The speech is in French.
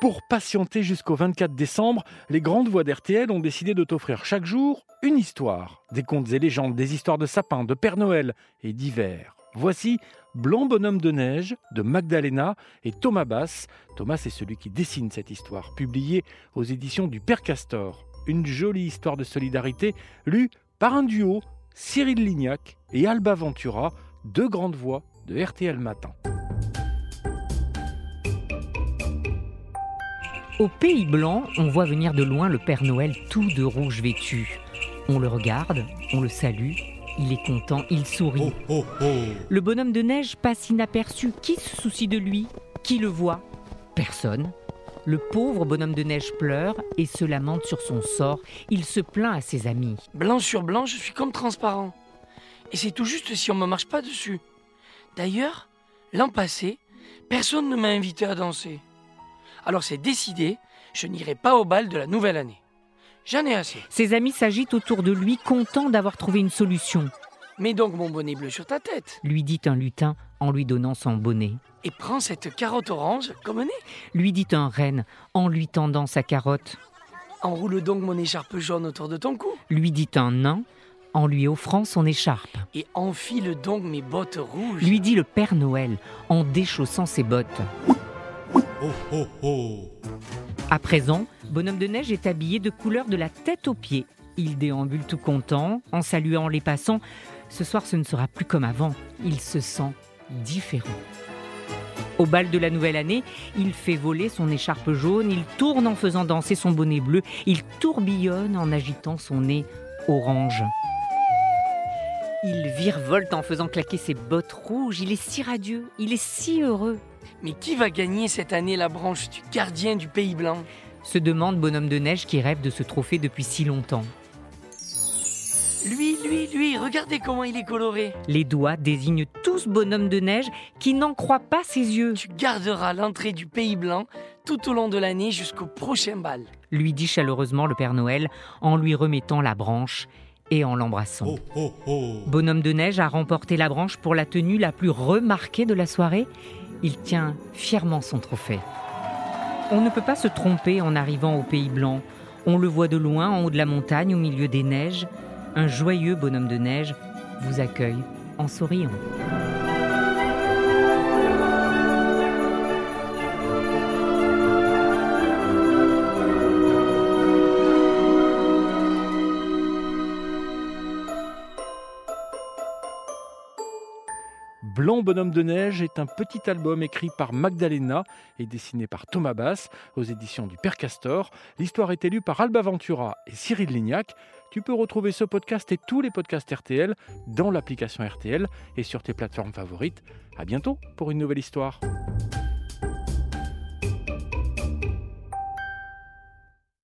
Pour patienter jusqu'au 24 décembre, les grandes voix d'RTL ont décidé de t'offrir chaque jour une histoire. Des contes et légendes, des histoires de sapins, de Père Noël et d'hiver. Voici Blanc Bonhomme de Neige de Magdalena et Thomas Bass. Thomas, c'est celui qui dessine cette histoire, publiée aux éditions du Père Castor. Une jolie histoire de solidarité, lue par un duo, Cyril Lignac et Alba Ventura, deux grandes voix de RTL Matin. Au Pays Blanc, on voit venir de loin le Père Noël tout de rouge vêtu. On le regarde, on le salue, il est content, il sourit. Oh, oh, oh. Le bonhomme de neige passe inaperçu. Qui se soucie de lui? Qui le voit? Personne. Le pauvre bonhomme de neige pleure et se lamente sur son sort. Il se plaint à ses amis. Blanc sur blanc, je suis comme transparent. Et c'est tout juste si on ne me marche pas dessus. D'ailleurs, l'an passé, personne ne m'a invité à danser. Alors c'est décidé, je n'irai pas au bal de la nouvelle année. J'en ai assez. Ses amis s'agitent autour de lui, contents d'avoir trouvé une solution. Mets donc mon bonnet bleu sur ta tête. Lui dit un lutin en lui donnant son bonnet. Et prends cette carotte orange comme nez. Lui dit un renne en lui tendant sa carotte. Enroule donc mon écharpe jaune autour de ton cou. Lui dit un nain en lui offrant son écharpe. Et enfile donc mes bottes rouges. Lui dit le Père Noël en déchaussant ses bottes. Oh. À présent, Bonhomme de Neige est habillé de couleur de la tête aux pieds. Il déambule tout content, en saluant les passants. Ce soir, ce ne sera plus comme avant. Il se sent différent. Au bal de la nouvelle année, il fait voler son écharpe jaune, il tourne en faisant danser son bonnet bleu, il tourbillonne en agitant son nez orange. Il virevolte en faisant claquer ses bottes rouges, il est si radieux, il est si heureux. Mais qui va gagner cette année la branche du gardien du Pays Blanc? Se demande Bonhomme de Neige qui rêve de ce trophée depuis si longtemps. Lui, lui, lui, regardez comment il est coloré. Les doigts désignent tous Bonhomme de Neige qui n'en croit pas ses yeux. Tu garderas l'entrée du Pays Blanc tout au long de l'année jusqu'au prochain bal. Lui dit chaleureusement le Père Noël en lui remettant la branche et en l'embrassant. Oh, oh, oh. Bonhomme de Neige a remporté la branche pour la tenue la plus remarquée de la soirée. Il tient fièrement son trophée. On ne peut pas se tromper en arrivant au Pays Blanc. On le voit de loin, en haut de la montagne, au milieu des neiges. Un joyeux bonhomme de neige vous accueille en souriant. Blanc Bonhomme de Neige est un petit album écrit par Magdalena et dessiné par Thomas Bass aux éditions du Père Castor. L'histoire est élue par Alba Ventura et Cyril Lignac. Tu peux retrouver ce podcast et tous les podcasts RTL dans l'application RTL et sur tes plateformes favorites. À bientôt pour une nouvelle histoire.